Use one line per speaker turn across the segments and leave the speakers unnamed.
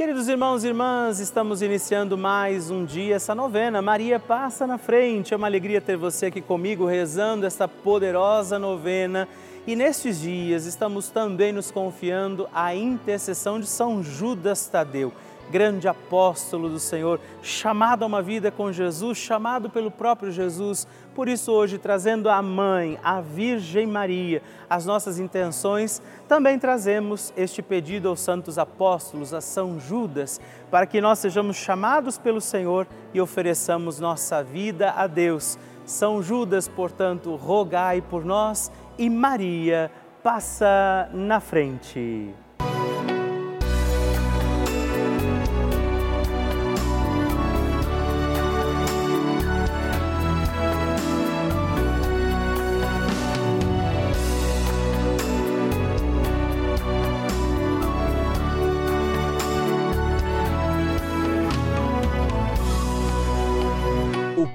Queridos irmãos e irmãs, estamos iniciando mais um dia essa novena. Maria passa na frente. É uma alegria ter você aqui comigo rezando esta poderosa novena. E nestes dias estamos também nos confiando à intercessão de São Judas Tadeu grande apóstolo do Senhor, chamado a uma vida com Jesus, chamado pelo próprio Jesus. Por isso, hoje, trazendo a Mãe, a Virgem Maria, as nossas intenções, também trazemos este pedido aos santos apóstolos, a São Judas, para que nós sejamos chamados pelo Senhor e ofereçamos nossa vida a Deus. São Judas, portanto, rogai por nós e Maria passa na frente.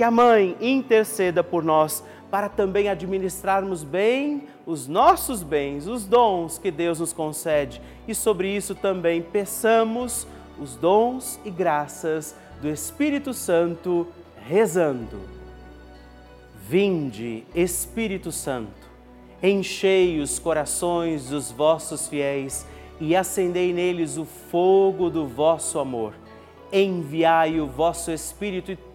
que a Mãe interceda por nós para também administrarmos bem os nossos bens, os dons que Deus nos concede. E sobre isso também peçamos os dons e graças do Espírito Santo, rezando. Vinde, Espírito Santo, enchei os corações dos vossos fiéis e acendei neles o fogo do vosso amor. Enviai o vosso Espírito e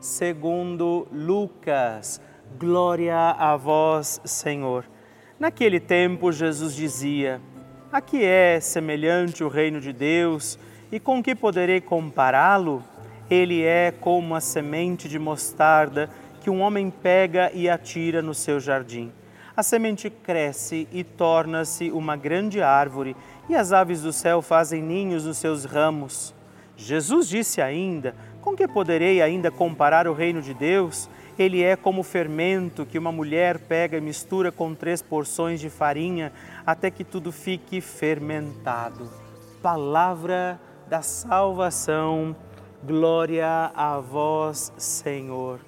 segundo Lucas. Glória a vós, Senhor. Naquele tempo, Jesus dizia: A que é semelhante o reino de Deus e com que poderei compará-lo? Ele é como a semente de mostarda que um homem pega e atira no seu jardim a semente cresce e torna-se uma grande árvore, e as aves do céu fazem ninhos nos seus ramos. Jesus disse ainda: Com que poderei ainda comparar o reino de Deus? Ele é como fermento que uma mulher pega e mistura com três porções de farinha até que tudo fique fermentado. Palavra da salvação. Glória a vós, Senhor.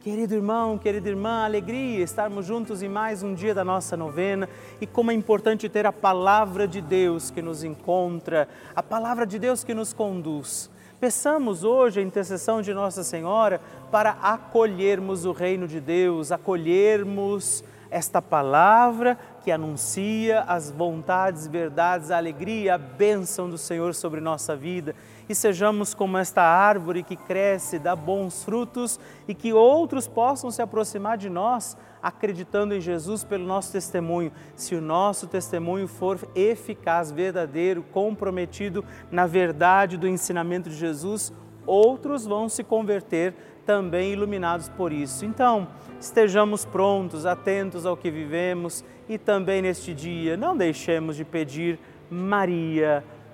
Querido irmão, querida irmã, alegria estarmos juntos em mais um dia da nossa novena e como é importante ter a palavra de Deus que nos encontra, a palavra de Deus que nos conduz. Peçamos hoje a intercessão de Nossa Senhora para acolhermos o reino de Deus, acolhermos esta palavra que anuncia as vontades, verdades, a alegria, a bênção do Senhor sobre nossa vida e sejamos como esta árvore que cresce, dá bons frutos e que outros possam se aproximar de nós acreditando em Jesus pelo nosso testemunho. Se o nosso testemunho for eficaz, verdadeiro, comprometido na verdade do ensinamento de Jesus, outros vão se converter também iluminados por isso. Então, estejamos prontos, atentos ao que vivemos e também neste dia não deixemos de pedir Maria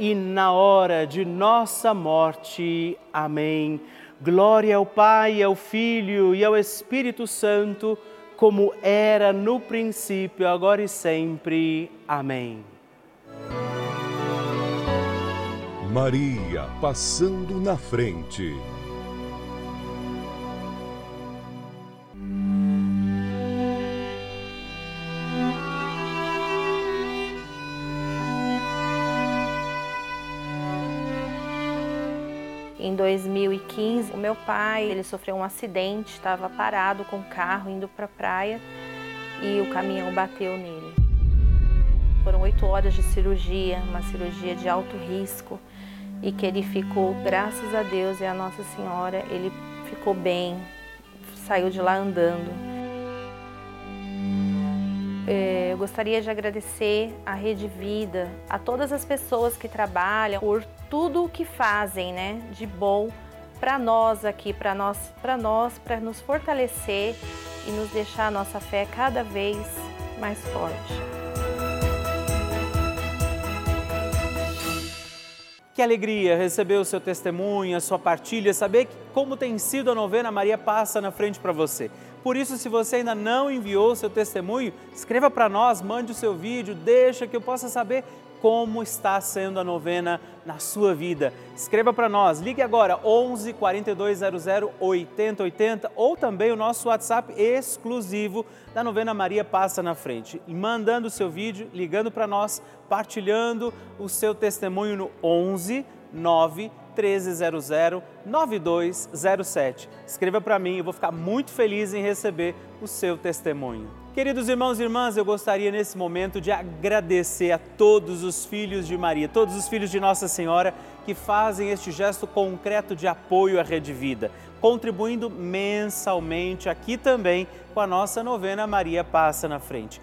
e na hora de nossa morte. Amém. Glória ao Pai, ao Filho e ao Espírito Santo, como era no princípio, agora e sempre. Amém.
Maria passando na frente.
2015, o meu pai, ele sofreu um acidente, estava parado com o carro indo para a praia e o caminhão bateu nele. Foram oito horas de cirurgia, uma cirurgia de alto risco e que ele ficou, graças a Deus e a Nossa Senhora, ele ficou bem, saiu de lá andando. É, eu gostaria de agradecer à Rede Vida, a todas as pessoas que trabalham por tudo o que fazem, né, de bom para nós aqui, para nós, para nós, para nos fortalecer e nos deixar a nossa fé cada vez mais forte.
Que alegria receber o seu testemunho, a sua partilha, saber como tem sido a novena Maria Passa na frente para você. Por isso, se você ainda não enviou o seu testemunho, escreva para nós, mande o seu vídeo, deixa que eu possa saber como está sendo a novena na sua vida. Escreva para nós, ligue agora 11 4200 8080 ou também o nosso WhatsApp exclusivo da novena Maria Passa na Frente. mandando o seu vídeo, ligando para nós, partilhando o seu testemunho no 11 9 1300 9207. Escreva para mim, eu vou ficar muito feliz em receber o seu testemunho. Queridos irmãos e irmãs, eu gostaria nesse momento de agradecer a todos os filhos de Maria, todos os filhos de Nossa Senhora que fazem este gesto concreto de apoio à Rede Vida, contribuindo mensalmente aqui também com a nossa novena Maria Passa na Frente.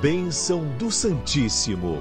Bênção do Santíssimo.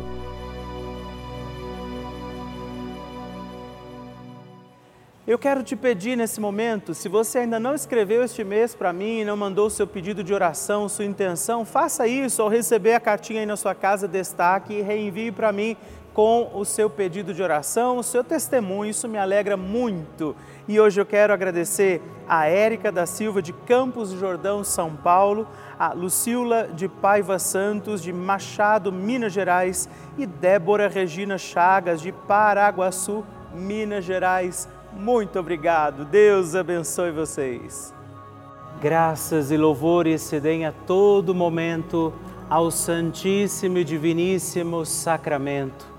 Eu quero te pedir nesse momento, se você ainda não escreveu este mês para mim, não mandou seu pedido de oração, sua intenção, faça isso ao receber a cartinha aí na sua casa, destaque e reenvie para mim com o seu pedido de oração, o seu testemunho. Isso me alegra muito. E hoje eu quero agradecer a Érica da Silva de Campos do Jordão, São Paulo, a Lucila de Paiva Santos de Machado, Minas Gerais e Débora Regina Chagas de Paraguaçu, Minas Gerais. Muito obrigado. Deus abençoe vocês. Graças e louvores se deem a todo momento ao Santíssimo e Diviníssimo Sacramento.